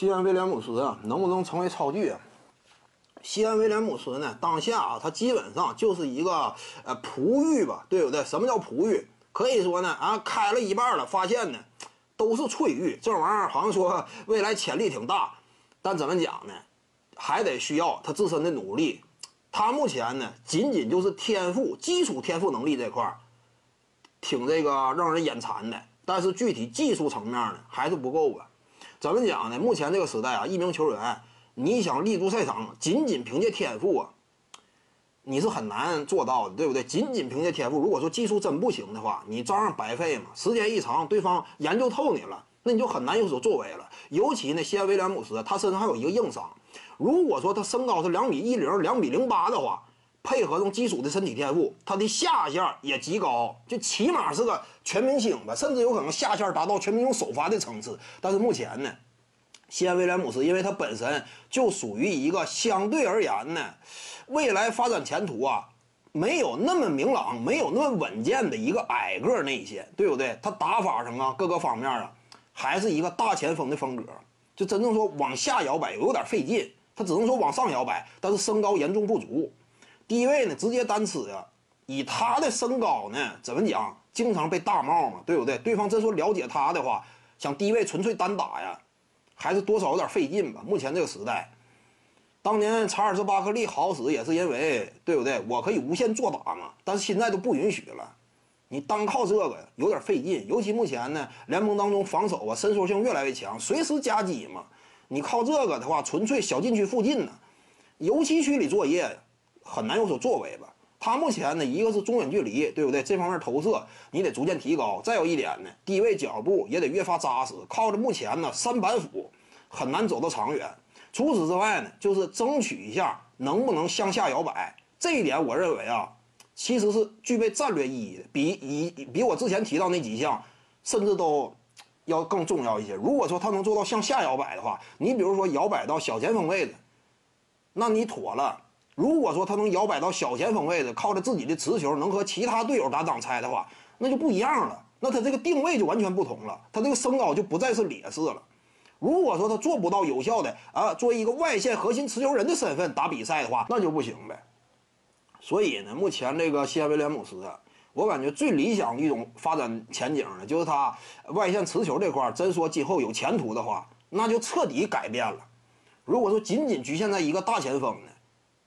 西安威廉姆斯啊，能不能成为超巨啊？西安威廉姆斯呢，当下啊，它基本上就是一个呃璞玉吧，对不对？什么叫璞玉？可以说呢，啊，开了一半了，发现呢都是翠玉，这玩意儿好像说未来潜力挺大，但怎么讲呢？还得需要他自身的努力。他目前呢，仅仅就是天赋、基础天赋能力这块儿，挺这个让人眼馋的，但是具体技术层面呢，还是不够吧？怎么讲呢？目前这个时代啊，一名球员你想立足赛场，仅仅凭借天赋啊，你是很难做到的，对不对？仅仅凭借天赋，如果说技术真不行的话，你照样白费嘛。时间一长，对方研究透你了，那你就很难有所作为了。尤其呢，西安威廉姆斯他身上还有一个硬伤。如果说他身高是两米一零、两米零八的话，配合上基础的身体天赋，他的下限也极高，就起码是个全明星吧，甚至有可能下限达到全明星首发的层次。但是目前呢，西安威廉姆斯因为他本身就属于一个相对而言呢，未来发展前途啊没有那么明朗、没有那么稳健的一个矮个内线，对不对？他打法上啊，各个方面啊，还是一个大前锋的风格，就真正说往下摇摆有点费劲。他只能说往上摇摆，但是身高严重不足，低位呢直接单吃呀。以他的身高呢，怎么讲，经常被大帽嘛，对不对？对方真说了解他的话，想低位纯粹单打呀，还是多少有点费劲吧。目前这个时代，当年查尔斯巴克利好使也是因为，对不对？我可以无限做打嘛，但是现在都不允许了，你单靠这个有点费劲。尤其目前呢，联盟当中防守啊伸缩性越来越强，随时夹击嘛。你靠这个的话，纯粹小禁区附近呢，油漆区里作业很难有所作为吧？他目前呢，一个是中远距离，对不对？这方面投射你得逐渐提高。再有一点呢，低位脚步也得越发扎实。靠着目前呢三板斧，很难走得长远。除此之外呢，就是争取一下能不能向下摇摆。这一点我认为啊，其实是具备战略意义的，比以比我之前提到那几项，甚至都。要更重要一些。如果说他能做到向下摇摆的话，你比如说摇摆到小前锋位置，那你妥了。如果说他能摇摆到小前锋位置，靠着自己的持球能和其他队友打挡拆的话，那就不一样了。那他这个定位就完全不同了，他这个身高就不再是劣势了。如果说他做不到有效的啊，作为一个外线核心持球人的身份打比赛的话，那就不行呗。所以呢，目前这个西安威廉姆斯。我感觉最理想的一种发展前景呢，就是他外线持球这块儿，真说今后有前途的话，那就彻底改变了。如果说仅仅局限在一个大前锋呢，